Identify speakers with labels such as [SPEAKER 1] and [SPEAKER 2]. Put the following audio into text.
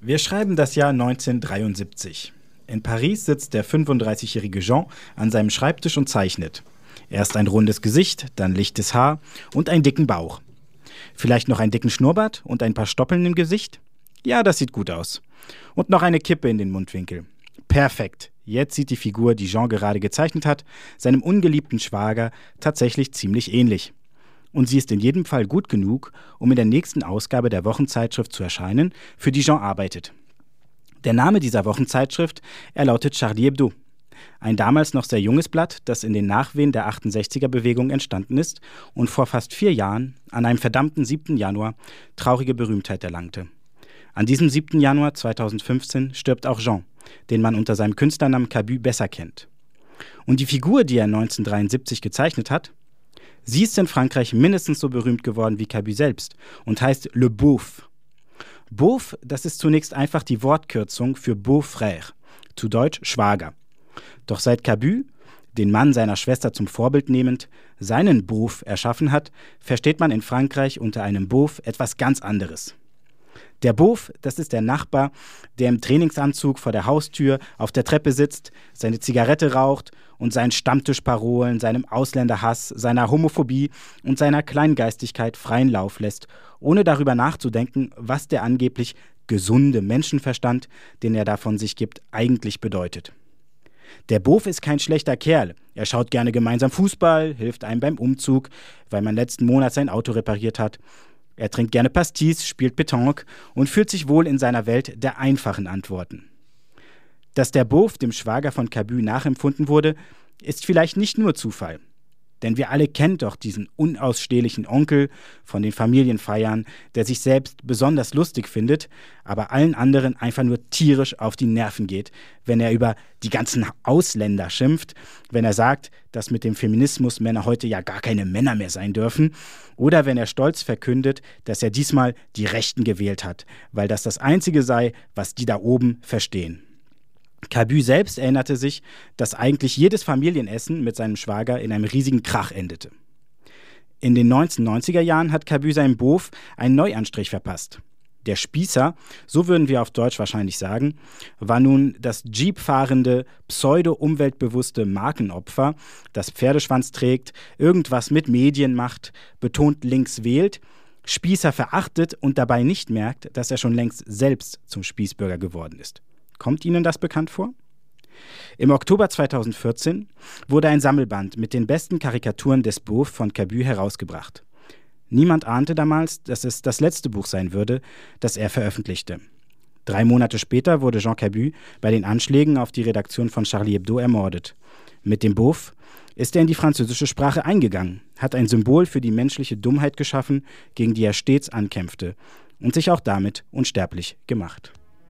[SPEAKER 1] Wir schreiben das Jahr 1973. In Paris sitzt der 35-jährige Jean an seinem Schreibtisch und zeichnet. Erst ein rundes Gesicht, dann lichtes Haar und einen dicken Bauch. Vielleicht noch einen dicken Schnurrbart und ein paar Stoppeln im Gesicht? Ja, das sieht gut aus. Und noch eine Kippe in den Mundwinkel. Perfekt. Jetzt sieht die Figur, die Jean gerade gezeichnet hat, seinem ungeliebten Schwager tatsächlich ziemlich ähnlich. Und sie ist in jedem Fall gut genug, um in der nächsten Ausgabe der Wochenzeitschrift zu erscheinen, für die Jean arbeitet. Der Name dieser Wochenzeitschrift, er lautet Charlie Hebdo. Ein damals noch sehr junges Blatt, das in den Nachwehen der 68er-Bewegung entstanden ist und vor fast vier Jahren, an einem verdammten 7. Januar, traurige Berühmtheit erlangte. An diesem 7. Januar 2015 stirbt auch Jean, den man unter seinem Künstlernamen Cabu besser kennt. Und die Figur, die er 1973 gezeichnet hat, sie ist in Frankreich mindestens so berühmt geworden wie Cabu selbst und heißt Le Beauf. Beauf, das ist zunächst einfach die Wortkürzung für Beau-Frère, zu Deutsch Schwager. Doch seit Cabu, den Mann seiner Schwester zum Vorbild nehmend, seinen Beauf erschaffen hat, versteht man in Frankreich unter einem Beauf etwas ganz anderes. Der Beauf, das ist der Nachbar, der im Trainingsanzug vor der Haustür auf der Treppe sitzt, seine Zigarette raucht und seinen Stammtischparolen, seinem Ausländerhass, seiner Homophobie und seiner Kleingeistigkeit freien Lauf lässt, ohne darüber nachzudenken, was der angeblich gesunde Menschenverstand, den er da von sich gibt, eigentlich bedeutet. Der Bof ist kein schlechter Kerl. Er schaut gerne gemeinsam Fußball, hilft einem beim Umzug, weil man letzten Monat sein Auto repariert hat. Er trinkt gerne Pastis, spielt Petanque und fühlt sich wohl in seiner Welt der einfachen Antworten. Dass der Bof dem Schwager von Cabu nachempfunden wurde, ist vielleicht nicht nur Zufall. Denn wir alle kennen doch diesen unausstehlichen Onkel von den Familienfeiern, der sich selbst besonders lustig findet, aber allen anderen einfach nur tierisch auf die Nerven geht, wenn er über die ganzen Ausländer schimpft, wenn er sagt, dass mit dem Feminismus Männer heute ja gar keine Männer mehr sein dürfen, oder wenn er stolz verkündet, dass er diesmal die Rechten gewählt hat, weil das das Einzige sei, was die da oben verstehen. Cabu selbst erinnerte sich, dass eigentlich jedes Familienessen mit seinem Schwager in einem riesigen Krach endete. In den 1990er Jahren hat Cabu seinem Bof einen Neuanstrich verpasst. Der Spießer, so würden wir auf Deutsch wahrscheinlich sagen, war nun das Jeep-fahrende, pseudo-umweltbewusste Markenopfer, das Pferdeschwanz trägt, irgendwas mit Medien macht, betont links wählt, Spießer verachtet und dabei nicht merkt, dass er schon längst selbst zum Spießbürger geworden ist. Kommt Ihnen das bekannt vor? Im Oktober 2014 wurde ein Sammelband mit den besten Karikaturen des Beauf von Cabu herausgebracht. Niemand ahnte damals, dass es das letzte Buch sein würde, das er veröffentlichte. Drei Monate später wurde Jean Cabu bei den Anschlägen auf die Redaktion von Charlie Hebdo ermordet. Mit dem Beauf ist er in die französische Sprache eingegangen, hat ein Symbol für die menschliche Dummheit geschaffen, gegen die er stets ankämpfte, und sich auch damit unsterblich gemacht.